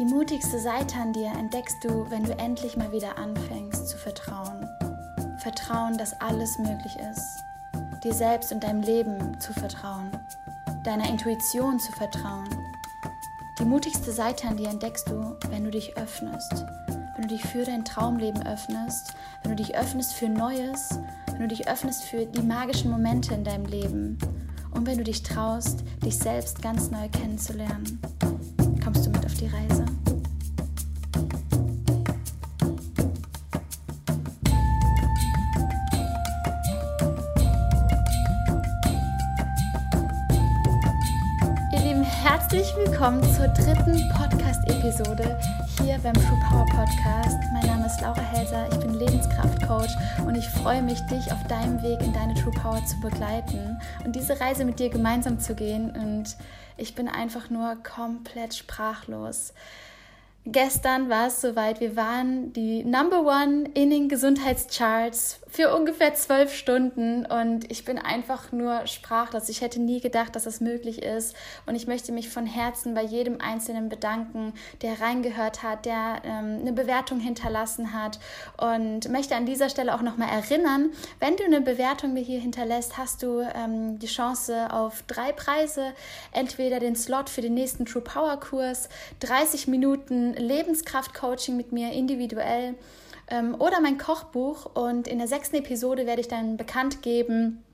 Die mutigste Seite an dir entdeckst du, wenn du endlich mal wieder anfängst zu vertrauen. Vertrauen, dass alles möglich ist. Dir selbst und deinem Leben zu vertrauen. Deiner Intuition zu vertrauen. Die mutigste Seite an dir entdeckst du, wenn du dich öffnest. Wenn du dich für dein Traumleben öffnest. Wenn du dich öffnest für Neues. Wenn du dich öffnest für die magischen Momente in deinem Leben. Und wenn du dich traust, dich selbst ganz neu kennenzulernen. Kommst du mit auf die Reise? Herzlich willkommen zur dritten Podcast-Episode hier beim True Power Podcast. Mein Name ist Laura Helser, ich bin Lebenskraftcoach und ich freue mich, dich auf deinem Weg in deine True Power zu begleiten und diese Reise mit dir gemeinsam zu gehen. Und ich bin einfach nur komplett sprachlos. Gestern war es soweit, wir waren die Number One in den Gesundheitscharts für ungefähr zwölf Stunden und ich bin einfach nur sprachlos. Ich hätte nie gedacht, dass das möglich ist und ich möchte mich von Herzen bei jedem Einzelnen bedanken, der reingehört hat, der ähm, eine Bewertung hinterlassen hat und möchte an dieser Stelle auch nochmal erinnern, wenn du eine Bewertung mir hier hinterlässt, hast du ähm, die Chance auf drei Preise, entweder den Slot für den nächsten True Power Kurs, 30 Minuten Lebenskraft-Coaching mit mir individuell, ähm, oder mein Kochbuch. Und in der sechsten Episode werde ich dann bekannt geben,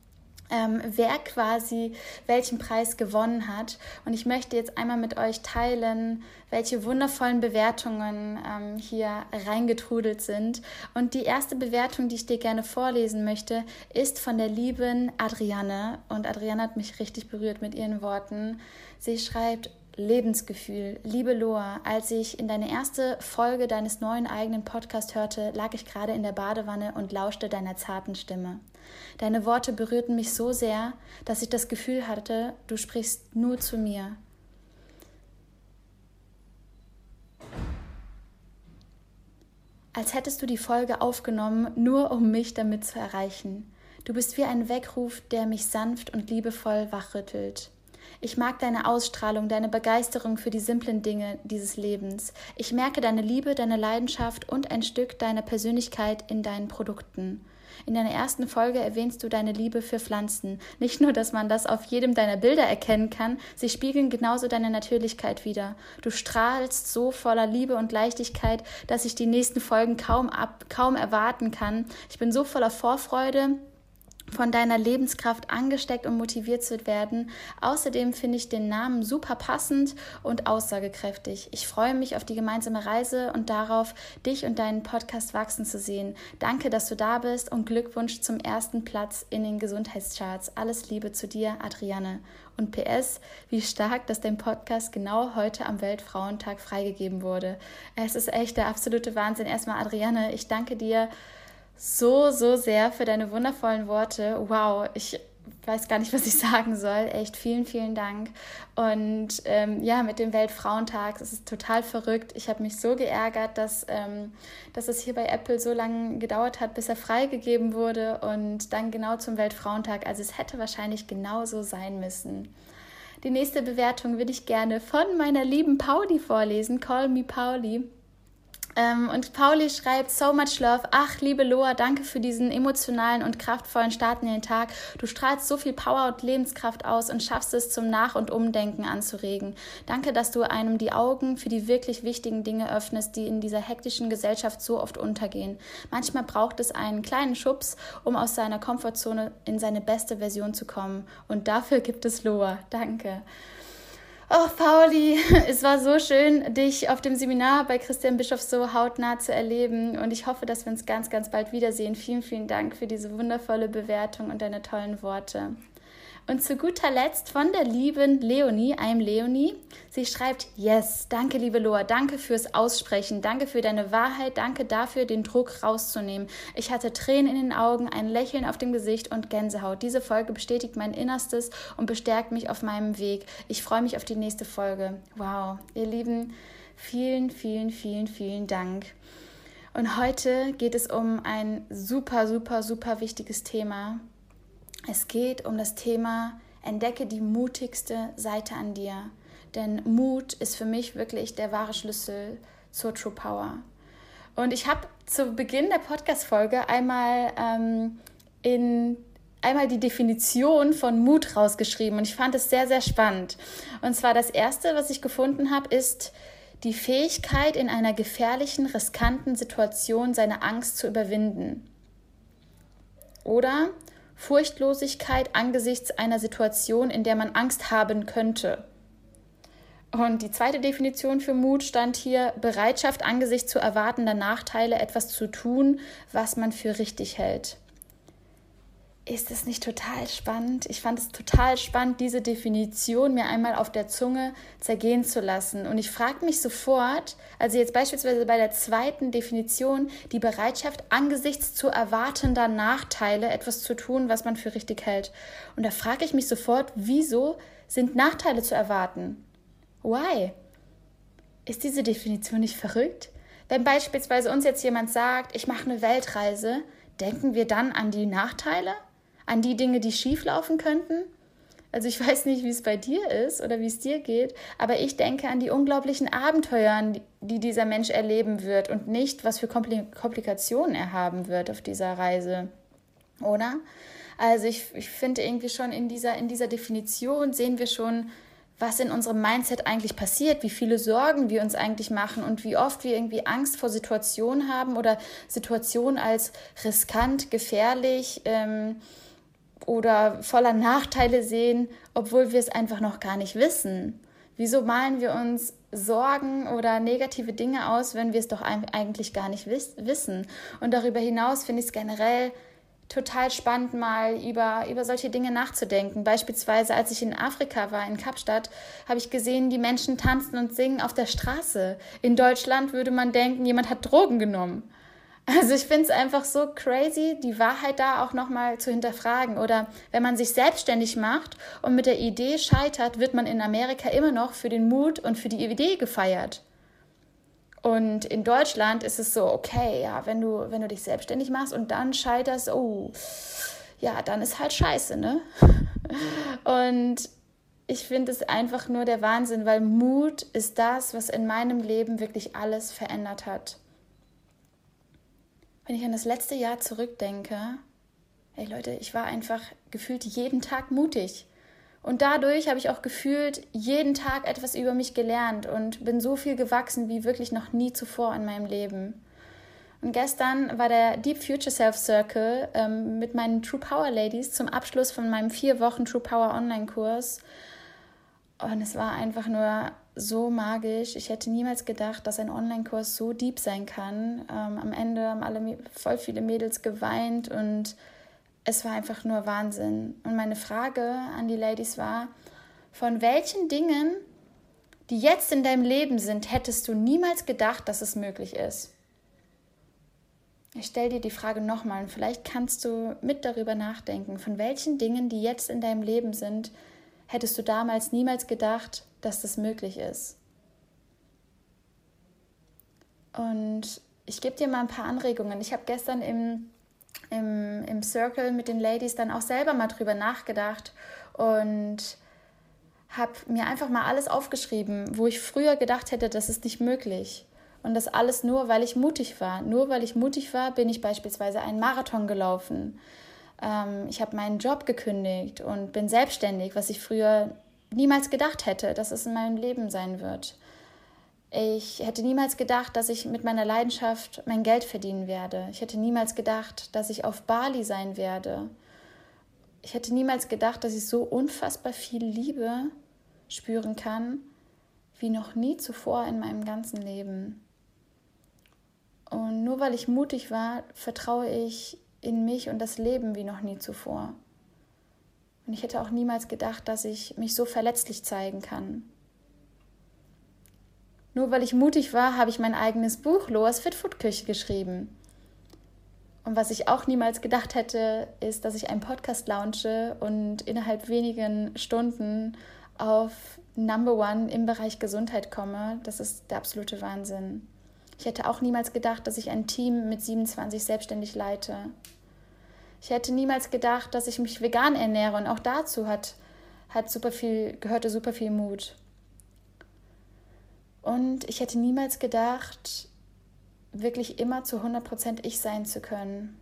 ähm, wer quasi welchen Preis gewonnen hat. Und ich möchte jetzt einmal mit euch teilen, welche wundervollen Bewertungen ähm, hier reingetrudelt sind. Und die erste Bewertung, die ich dir gerne vorlesen möchte, ist von der lieben Adriane. Und Adriane hat mich richtig berührt mit ihren Worten. Sie schreibt, Lebensgefühl. Liebe Loa, als ich in deine erste Folge deines neuen eigenen Podcasts hörte, lag ich gerade in der Badewanne und lauschte deiner zarten Stimme. Deine Worte berührten mich so sehr, dass ich das Gefühl hatte, du sprichst nur zu mir. Als hättest du die Folge aufgenommen, nur um mich damit zu erreichen. Du bist wie ein Weckruf, der mich sanft und liebevoll wachrüttelt. Ich mag deine Ausstrahlung, deine Begeisterung für die simplen Dinge dieses Lebens. Ich merke deine Liebe, deine Leidenschaft und ein Stück deiner Persönlichkeit in deinen Produkten. In deiner ersten Folge erwähnst du deine Liebe für Pflanzen. Nicht nur, dass man das auf jedem deiner Bilder erkennen kann, sie spiegeln genauso deine Natürlichkeit wider. Du strahlst so voller Liebe und Leichtigkeit, dass ich die nächsten Folgen kaum, ab, kaum erwarten kann. Ich bin so voller Vorfreude von deiner Lebenskraft angesteckt und motiviert zu werden. Außerdem finde ich den Namen super passend und aussagekräftig. Ich freue mich auf die gemeinsame Reise und darauf, dich und deinen Podcast wachsen zu sehen. Danke, dass du da bist und Glückwunsch zum ersten Platz in den Gesundheitscharts. Alles Liebe zu dir, Adriane. Und PS, wie stark, dass dein Podcast genau heute am Weltfrauentag freigegeben wurde. Es ist echt der absolute Wahnsinn. Erstmal, Adriane, ich danke dir so, so sehr für deine wundervollen Worte. Wow, ich weiß gar nicht, was ich sagen soll. Echt vielen, vielen Dank. Und ähm, ja, mit dem Weltfrauentag, es ist total verrückt. Ich habe mich so geärgert, dass, ähm, dass es hier bei Apple so lange gedauert hat, bis er freigegeben wurde und dann genau zum Weltfrauentag. Also es hätte wahrscheinlich genauso sein müssen. Die nächste Bewertung würde ich gerne von meiner lieben Pauli vorlesen. Call me Pauli. Ähm, und Pauli schreibt, so much love. Ach, liebe Loa, danke für diesen emotionalen und kraftvollen Start in den Tag. Du strahlst so viel Power und Lebenskraft aus und schaffst es, zum Nach- und Umdenken anzuregen. Danke, dass du einem die Augen für die wirklich wichtigen Dinge öffnest, die in dieser hektischen Gesellschaft so oft untergehen. Manchmal braucht es einen kleinen Schubs, um aus seiner Komfortzone in seine beste Version zu kommen. Und dafür gibt es Loa. Danke. Oh, Pauli, es war so schön, dich auf dem Seminar bei Christian Bischof so hautnah zu erleben. Und ich hoffe, dass wir uns ganz, ganz bald wiedersehen. Vielen, vielen Dank für diese wundervolle Bewertung und deine tollen Worte. Und zu guter Letzt von der lieben Leonie, I'm Leonie. Sie schreibt, yes, danke liebe Loa, danke fürs Aussprechen, danke für deine Wahrheit, danke dafür, den Druck rauszunehmen. Ich hatte Tränen in den Augen, ein Lächeln auf dem Gesicht und Gänsehaut. Diese Folge bestätigt mein Innerstes und bestärkt mich auf meinem Weg. Ich freue mich auf die nächste Folge. Wow, ihr Lieben, vielen, vielen, vielen, vielen Dank. Und heute geht es um ein super, super, super wichtiges Thema, es geht um das Thema Entdecke die mutigste Seite an dir. Denn Mut ist für mich wirklich der wahre Schlüssel zur True Power. Und ich habe zu Beginn der Podcast-Folge einmal ähm, in einmal die Definition von Mut rausgeschrieben und ich fand es sehr, sehr spannend. Und zwar das erste, was ich gefunden habe, ist die Fähigkeit, in einer gefährlichen, riskanten Situation seine Angst zu überwinden. Oder Furchtlosigkeit angesichts einer Situation, in der man Angst haben könnte. Und die zweite Definition für Mut stand hier Bereitschaft angesichts zu erwartender Nachteile etwas zu tun, was man für richtig hält. Ist es nicht total spannend? Ich fand es total spannend, diese Definition mir einmal auf der Zunge zergehen zu lassen. Und ich frage mich sofort, also jetzt beispielsweise bei der zweiten Definition, die Bereitschaft angesichts zu erwartender Nachteile etwas zu tun, was man für richtig hält. Und da frage ich mich sofort, wieso sind Nachteile zu erwarten? Why? Ist diese Definition nicht verrückt? Wenn beispielsweise uns jetzt jemand sagt, ich mache eine Weltreise, denken wir dann an die Nachteile? An die Dinge, die schieflaufen könnten. Also ich weiß nicht, wie es bei dir ist oder wie es dir geht, aber ich denke an die unglaublichen Abenteuer, die dieser Mensch erleben wird und nicht, was für Komplikationen er haben wird auf dieser Reise. Oder? Also ich, ich finde irgendwie schon in dieser, in dieser Definition sehen wir schon, was in unserem Mindset eigentlich passiert, wie viele Sorgen wir uns eigentlich machen und wie oft wir irgendwie Angst vor Situationen haben oder Situationen als riskant, gefährlich, ähm, oder voller Nachteile sehen, obwohl wir es einfach noch gar nicht wissen? Wieso malen wir uns Sorgen oder negative Dinge aus, wenn wir es doch eigentlich gar nicht wiss wissen? Und darüber hinaus finde ich es generell total spannend, mal über, über solche Dinge nachzudenken. Beispielsweise, als ich in Afrika war, in Kapstadt, habe ich gesehen, die Menschen tanzen und singen auf der Straße. In Deutschland würde man denken, jemand hat Drogen genommen. Also ich finde es einfach so crazy, die Wahrheit da auch nochmal zu hinterfragen. Oder wenn man sich selbstständig macht und mit der Idee scheitert, wird man in Amerika immer noch für den Mut und für die Idee gefeiert. Und in Deutschland ist es so, okay, ja, wenn du, wenn du dich selbstständig machst und dann scheiterst, oh, ja, dann ist halt scheiße, ne? Und ich finde es einfach nur der Wahnsinn, weil Mut ist das, was in meinem Leben wirklich alles verändert hat. Wenn ich an das letzte Jahr zurückdenke, ey Leute, ich war einfach gefühlt jeden Tag mutig. Und dadurch habe ich auch gefühlt jeden Tag etwas über mich gelernt und bin so viel gewachsen wie wirklich noch nie zuvor in meinem Leben. Und gestern war der Deep Future Self Circle ähm, mit meinen True Power Ladies zum Abschluss von meinem vier Wochen True Power Online-Kurs. Und es war einfach nur so magisch. Ich hätte niemals gedacht, dass ein Online-Kurs so deep sein kann. Ähm, am Ende haben alle voll viele Mädels geweint und es war einfach nur Wahnsinn. Und meine Frage an die Ladies war, von welchen Dingen, die jetzt in deinem Leben sind, hättest du niemals gedacht, dass es möglich ist? Ich stelle dir die Frage nochmal und vielleicht kannst du mit darüber nachdenken, von welchen Dingen, die jetzt in deinem Leben sind, hättest du damals niemals gedacht, dass das möglich ist. Und ich gebe dir mal ein paar Anregungen. Ich habe gestern im, im, im Circle mit den Ladies dann auch selber mal drüber nachgedacht und habe mir einfach mal alles aufgeschrieben, wo ich früher gedacht hätte, das ist nicht möglich. Und das alles nur, weil ich mutig war. Nur weil ich mutig war, bin ich beispielsweise einen Marathon gelaufen. Ähm, ich habe meinen Job gekündigt und bin selbstständig, was ich früher niemals gedacht hätte, dass es in meinem Leben sein wird. Ich hätte niemals gedacht, dass ich mit meiner Leidenschaft mein Geld verdienen werde. Ich hätte niemals gedacht, dass ich auf Bali sein werde. Ich hätte niemals gedacht, dass ich so unfassbar viel Liebe spüren kann, wie noch nie zuvor in meinem ganzen Leben. Und nur weil ich mutig war, vertraue ich in mich und das Leben wie noch nie zuvor. Und ich hätte auch niemals gedacht, dass ich mich so verletzlich zeigen kann. Nur weil ich mutig war, habe ich mein eigenes Buch Loas Fitfood Küche geschrieben. Und was ich auch niemals gedacht hätte, ist, dass ich einen Podcast launche und innerhalb wenigen Stunden auf Number One im Bereich Gesundheit komme. Das ist der absolute Wahnsinn. Ich hätte auch niemals gedacht, dass ich ein Team mit 27 selbstständig leite. Ich hätte niemals gedacht, dass ich mich vegan ernähre und auch dazu hat, hat super viel, gehörte super viel Mut. Und ich hätte niemals gedacht, wirklich immer zu 100% ich sein zu können.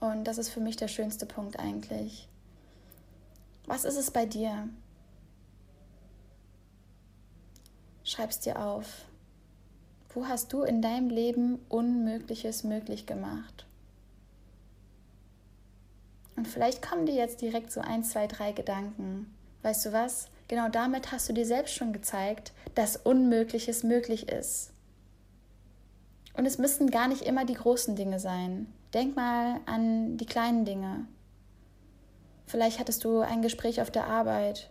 Und das ist für mich der schönste Punkt eigentlich. Was ist es bei dir? Schreib's dir auf. Wo hast du in deinem Leben Unmögliches möglich gemacht? Und vielleicht kommen dir jetzt direkt so ein, zwei, drei Gedanken. Weißt du was? Genau damit hast du dir selbst schon gezeigt, dass Unmögliches möglich ist. Und es müssten gar nicht immer die großen Dinge sein. Denk mal an die kleinen Dinge. Vielleicht hattest du ein Gespräch auf der Arbeit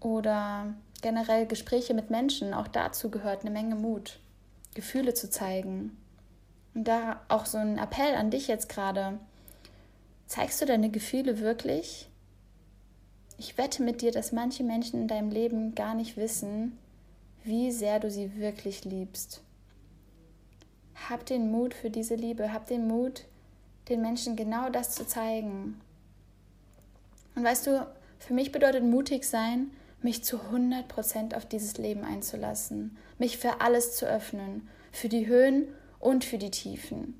oder generell Gespräche mit Menschen. Auch dazu gehört eine Menge Mut, Gefühle zu zeigen. Und da auch so ein Appell an dich jetzt gerade. Zeigst du deine Gefühle wirklich? Ich wette mit dir, dass manche Menschen in deinem Leben gar nicht wissen, wie sehr du sie wirklich liebst. Hab den Mut für diese Liebe, hab den Mut, den Menschen genau das zu zeigen. Und weißt du, für mich bedeutet mutig sein, mich zu 100% auf dieses Leben einzulassen, mich für alles zu öffnen, für die Höhen und für die Tiefen.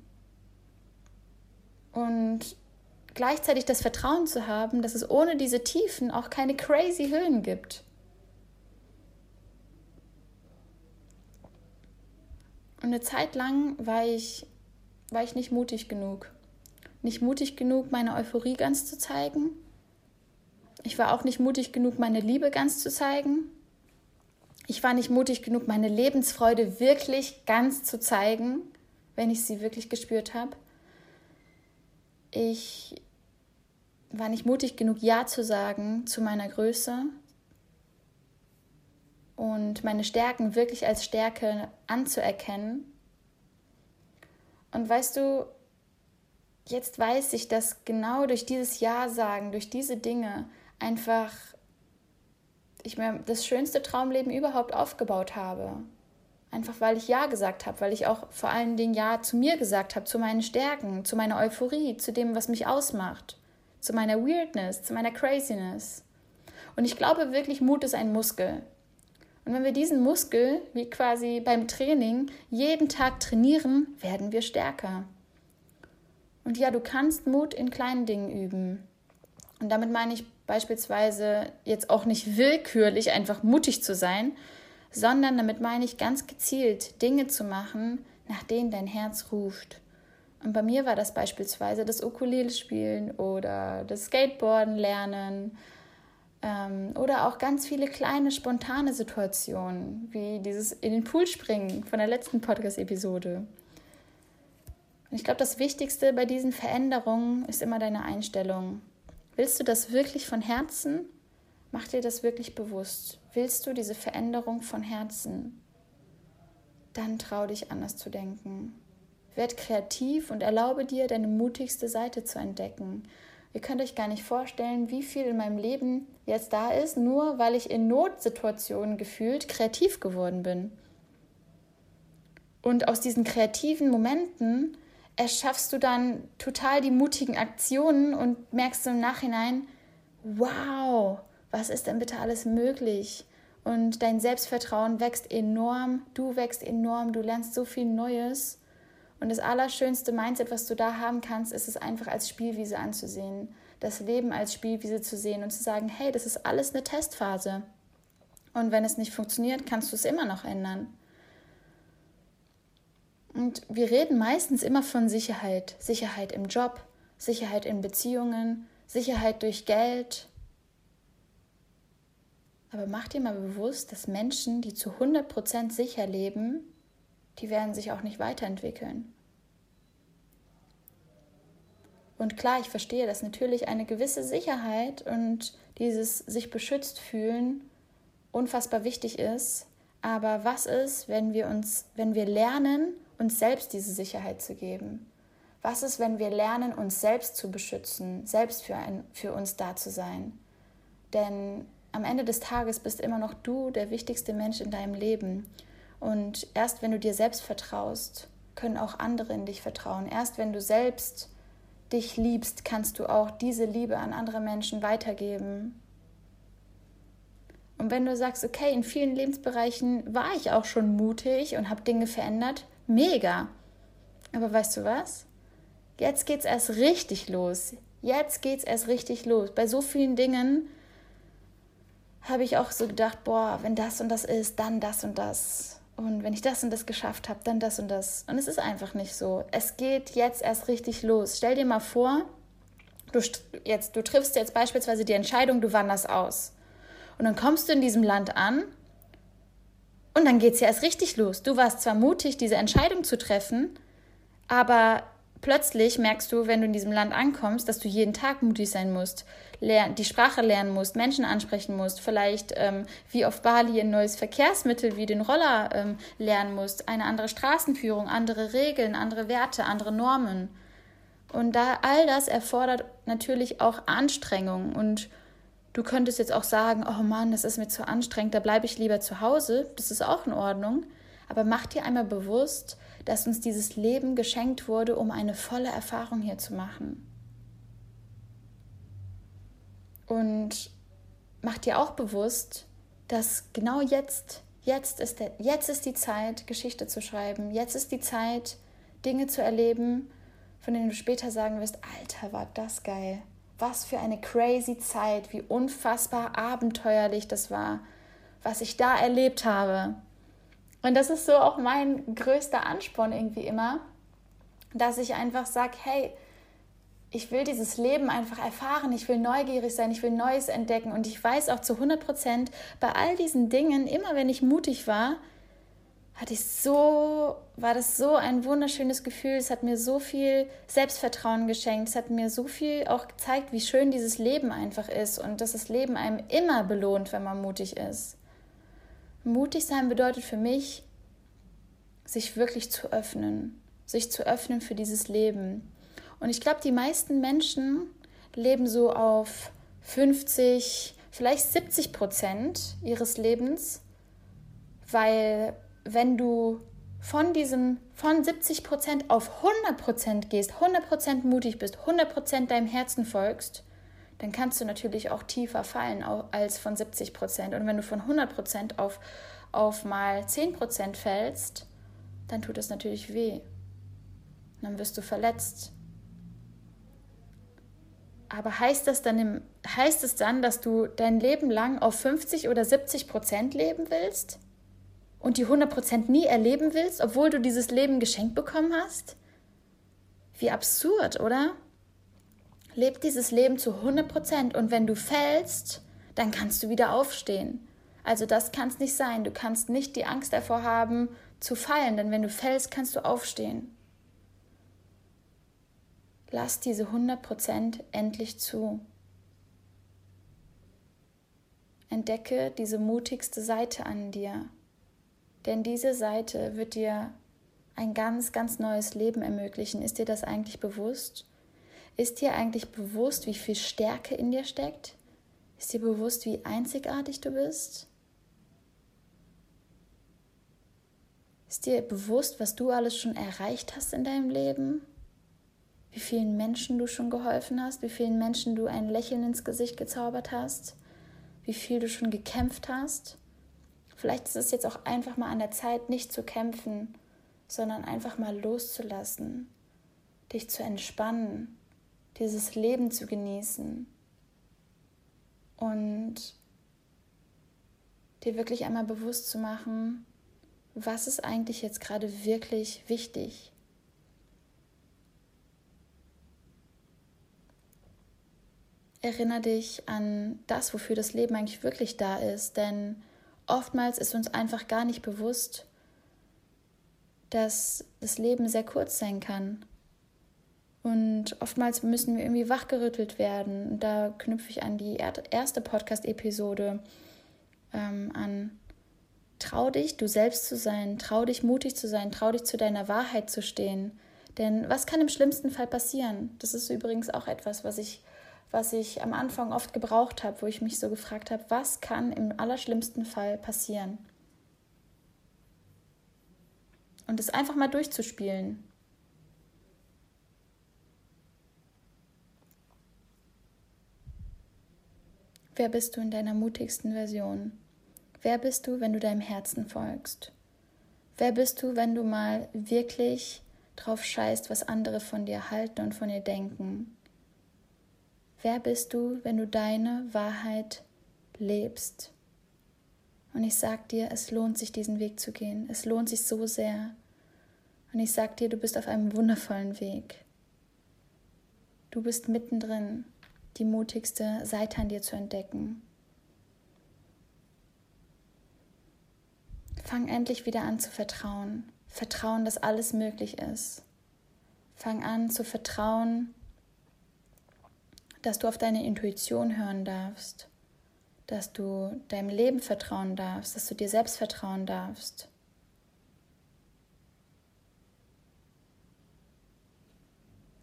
Und gleichzeitig das Vertrauen zu haben, dass es ohne diese Tiefen auch keine crazy Höhen gibt. Und eine Zeit lang war ich, war ich nicht mutig genug. Nicht mutig genug, meine Euphorie ganz zu zeigen. Ich war auch nicht mutig genug, meine Liebe ganz zu zeigen. Ich war nicht mutig genug, meine Lebensfreude wirklich ganz zu zeigen, wenn ich sie wirklich gespürt habe. Ich war nicht mutig genug, Ja zu sagen zu meiner Größe und meine Stärken wirklich als Stärke anzuerkennen. Und weißt du, jetzt weiß ich, dass genau durch dieses Ja sagen, durch diese Dinge einfach ich mir das schönste Traumleben überhaupt aufgebaut habe. Einfach weil ich Ja gesagt habe, weil ich auch vor allen Dingen Ja zu mir gesagt habe, zu meinen Stärken, zu meiner Euphorie, zu dem, was mich ausmacht zu meiner Weirdness, zu meiner Craziness. Und ich glaube wirklich, Mut ist ein Muskel. Und wenn wir diesen Muskel, wie quasi beim Training, jeden Tag trainieren, werden wir stärker. Und ja, du kannst Mut in kleinen Dingen üben. Und damit meine ich beispielsweise jetzt auch nicht willkürlich einfach mutig zu sein, sondern damit meine ich ganz gezielt Dinge zu machen, nach denen dein Herz ruft. Und bei mir war das beispielsweise das Ukulele spielen oder das Skateboarden lernen ähm, oder auch ganz viele kleine spontane Situationen, wie dieses in den Pool springen von der letzten Podcast-Episode. Ich glaube, das Wichtigste bei diesen Veränderungen ist immer deine Einstellung. Willst du das wirklich von Herzen? Mach dir das wirklich bewusst. Willst du diese Veränderung von Herzen? Dann trau dich anders zu denken. Werd kreativ und erlaube dir, deine mutigste Seite zu entdecken. Ihr könnt euch gar nicht vorstellen, wie viel in meinem Leben jetzt da ist, nur weil ich in Notsituationen gefühlt kreativ geworden bin. Und aus diesen kreativen Momenten erschaffst du dann total die mutigen Aktionen und merkst im Nachhinein, wow, was ist denn bitte alles möglich? Und dein Selbstvertrauen wächst enorm, du wächst enorm, du lernst so viel Neues. Und das allerschönste Mindset, was du da haben kannst, ist es einfach als Spielwiese anzusehen. Das Leben als Spielwiese zu sehen und zu sagen, hey, das ist alles eine Testphase. Und wenn es nicht funktioniert, kannst du es immer noch ändern. Und wir reden meistens immer von Sicherheit. Sicherheit im Job, Sicherheit in Beziehungen, Sicherheit durch Geld. Aber mach dir mal bewusst, dass Menschen, die zu 100% sicher leben, die werden sich auch nicht weiterentwickeln. Und klar, ich verstehe, dass natürlich eine gewisse Sicherheit und dieses sich beschützt fühlen unfassbar wichtig ist. Aber was ist, wenn wir uns, wenn wir lernen, uns selbst diese Sicherheit zu geben? Was ist, wenn wir lernen, uns selbst zu beschützen, selbst für, ein, für uns da zu sein? Denn am Ende des Tages bist immer noch du der wichtigste Mensch in deinem Leben. Und erst wenn du dir selbst vertraust, können auch andere in dich vertrauen. Erst wenn du selbst dich liebst, kannst du auch diese Liebe an andere Menschen weitergeben. Und wenn du sagst, okay, in vielen Lebensbereichen war ich auch schon mutig und habe Dinge verändert, mega. Aber weißt du was? Jetzt geht's erst richtig los. Jetzt geht's erst richtig los. Bei so vielen Dingen habe ich auch so gedacht, boah, wenn das und das ist, dann das und das. Und wenn ich das und das geschafft habe, dann das und das. Und es ist einfach nicht so. Es geht jetzt erst richtig los. Stell dir mal vor, du, jetzt, du triffst jetzt beispielsweise die Entscheidung, du wanderst aus. Und dann kommst du in diesem Land an und dann geht es ja erst richtig los. Du warst zwar mutig, diese Entscheidung zu treffen, aber plötzlich merkst du, wenn du in diesem Land ankommst, dass du jeden Tag mutig sein musst, die Sprache lernen musst, Menschen ansprechen musst, vielleicht ähm, wie auf Bali ein neues Verkehrsmittel wie den Roller ähm, lernen musst, eine andere Straßenführung, andere Regeln, andere Werte, andere Normen. Und da all das erfordert natürlich auch Anstrengung und Du könntest jetzt auch sagen, oh Mann, das ist mir zu anstrengend, da bleibe ich lieber zu Hause. Das ist auch in Ordnung. Aber mach dir einmal bewusst, dass uns dieses Leben geschenkt wurde, um eine volle Erfahrung hier zu machen. Und mach dir auch bewusst, dass genau jetzt, jetzt ist, der, jetzt ist die Zeit, Geschichte zu schreiben. Jetzt ist die Zeit, Dinge zu erleben, von denen du später sagen wirst, Alter, war das geil. Was für eine crazy Zeit, wie unfassbar abenteuerlich das war, was ich da erlebt habe. Und das ist so auch mein größter Ansporn irgendwie immer, dass ich einfach sage, hey, ich will dieses Leben einfach erfahren, ich will neugierig sein, ich will Neues entdecken und ich weiß auch zu 100 Prozent, bei all diesen Dingen, immer wenn ich mutig war, hatte ich so, war das so ein wunderschönes Gefühl. Es hat mir so viel Selbstvertrauen geschenkt. Es hat mir so viel auch gezeigt, wie schön dieses Leben einfach ist und dass das Leben einem immer belohnt, wenn man mutig ist. Mutig sein bedeutet für mich, sich wirklich zu öffnen, sich zu öffnen für dieses Leben. Und ich glaube, die meisten Menschen leben so auf 50, vielleicht 70 Prozent ihres Lebens, weil wenn du von diesem von 70 Prozent auf 100 Prozent gehst, 100 Prozent mutig bist, 100 Prozent deinem Herzen folgst, dann kannst du natürlich auch tiefer fallen als von 70 Prozent. Und wenn du von 100 Prozent auf, auf mal 10 Prozent fällst, dann tut es natürlich weh. Dann wirst du verletzt. Aber heißt das dann, heißt es dann, dass du dein Leben lang auf 50 oder 70 Prozent leben willst? und die 100% nie erleben willst, obwohl du dieses Leben geschenkt bekommen hast? Wie absurd, oder? Leb dieses Leben zu 100% und wenn du fällst, dann kannst du wieder aufstehen. Also das kann es nicht sein. Du kannst nicht die Angst davor haben, zu fallen, denn wenn du fällst, kannst du aufstehen. Lass diese 100% endlich zu. Entdecke diese mutigste Seite an dir. Denn diese Seite wird dir ein ganz, ganz neues Leben ermöglichen. Ist dir das eigentlich bewusst? Ist dir eigentlich bewusst, wie viel Stärke in dir steckt? Ist dir bewusst, wie einzigartig du bist? Ist dir bewusst, was du alles schon erreicht hast in deinem Leben? Wie vielen Menschen du schon geholfen hast? Wie vielen Menschen du ein Lächeln ins Gesicht gezaubert hast? Wie viel du schon gekämpft hast? Vielleicht ist es jetzt auch einfach mal an der Zeit, nicht zu kämpfen, sondern einfach mal loszulassen, dich zu entspannen, dieses Leben zu genießen und dir wirklich einmal bewusst zu machen, was ist eigentlich jetzt gerade wirklich wichtig. Erinnere dich an das, wofür das Leben eigentlich wirklich da ist, denn oftmals ist uns einfach gar nicht bewusst, dass das Leben sehr kurz sein kann. Und oftmals müssen wir irgendwie wachgerüttelt werden. Und da knüpfe ich an die erste Podcast-Episode ähm, an. Trau dich, du selbst zu sein, trau dich, mutig zu sein, trau dich, zu deiner Wahrheit zu stehen. Denn was kann im schlimmsten Fall passieren? Das ist übrigens auch etwas, was ich was ich am Anfang oft gebraucht habe, wo ich mich so gefragt habe, was kann im allerschlimmsten Fall passieren? Und es einfach mal durchzuspielen. Wer bist du in deiner mutigsten Version? Wer bist du, wenn du deinem Herzen folgst? Wer bist du, wenn du mal wirklich drauf scheißt, was andere von dir halten und von dir denken? Wer bist du, wenn du deine Wahrheit lebst? Und ich sag dir, es lohnt sich, diesen Weg zu gehen. Es lohnt sich so sehr. Und ich sag dir, du bist auf einem wundervollen Weg. Du bist mittendrin, die mutigste Seite an dir zu entdecken. Fang endlich wieder an zu vertrauen. Vertrauen, dass alles möglich ist. Fang an zu vertrauen, dass du auf deine Intuition hören darfst, dass du deinem Leben vertrauen darfst, dass du dir selbst vertrauen darfst.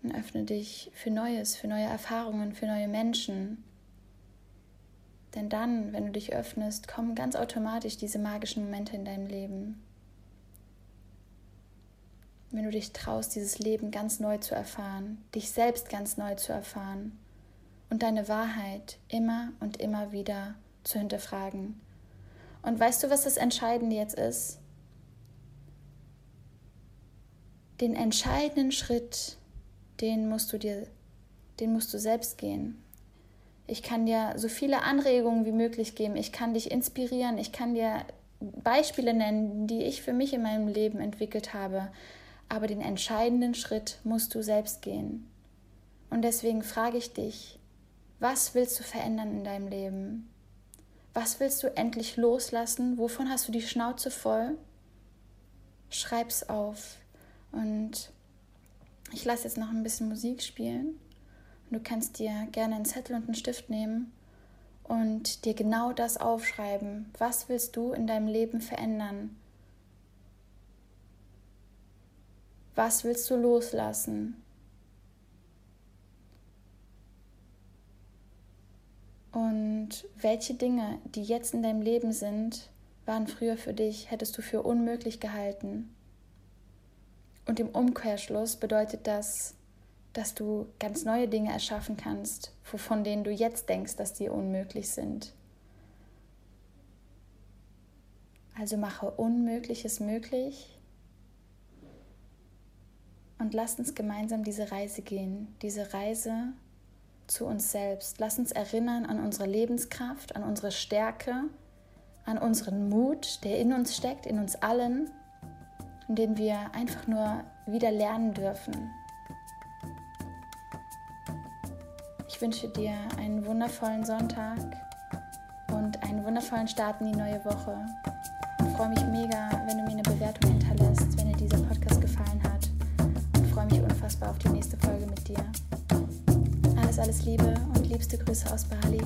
Und öffne dich für Neues, für neue Erfahrungen, für neue Menschen. Denn dann, wenn du dich öffnest, kommen ganz automatisch diese magischen Momente in deinem Leben. Wenn du dich traust, dieses Leben ganz neu zu erfahren, dich selbst ganz neu zu erfahren und deine Wahrheit immer und immer wieder zu hinterfragen. Und weißt du, was das Entscheidende jetzt ist? Den entscheidenden Schritt, den musst du dir, den musst du selbst gehen. Ich kann dir so viele Anregungen wie möglich geben. Ich kann dich inspirieren. Ich kann dir Beispiele nennen, die ich für mich in meinem Leben entwickelt habe. Aber den entscheidenden Schritt musst du selbst gehen. Und deswegen frage ich dich, was willst du verändern in deinem Leben? Was willst du endlich loslassen? Wovon hast du die Schnauze voll? Schreib's auf. Und ich lasse jetzt noch ein bisschen Musik spielen. Du kannst dir gerne einen Zettel und einen Stift nehmen und dir genau das aufschreiben. Was willst du in deinem Leben verändern? Was willst du loslassen? Und welche Dinge, die jetzt in deinem Leben sind, waren früher für dich, hättest du für unmöglich gehalten? Und im Umkehrschluss bedeutet das, dass du ganz neue Dinge erschaffen kannst, von denen du jetzt denkst, dass die unmöglich sind. Also mache Unmögliches möglich und lass uns gemeinsam diese Reise gehen, diese Reise zu uns selbst. Lass uns erinnern an unsere Lebenskraft, an unsere Stärke, an unseren Mut, der in uns steckt, in uns allen, in dem wir einfach nur wieder lernen dürfen, Ich wünsche dir einen wundervollen Sonntag und einen wundervollen Start in die neue Woche. Ich freue mich mega, wenn du mir eine Bewertung hinterlässt, wenn dir dieser Podcast gefallen hat. Und freue mich unfassbar auf die nächste Folge mit dir. Alles, alles Liebe und liebste Grüße aus Bali.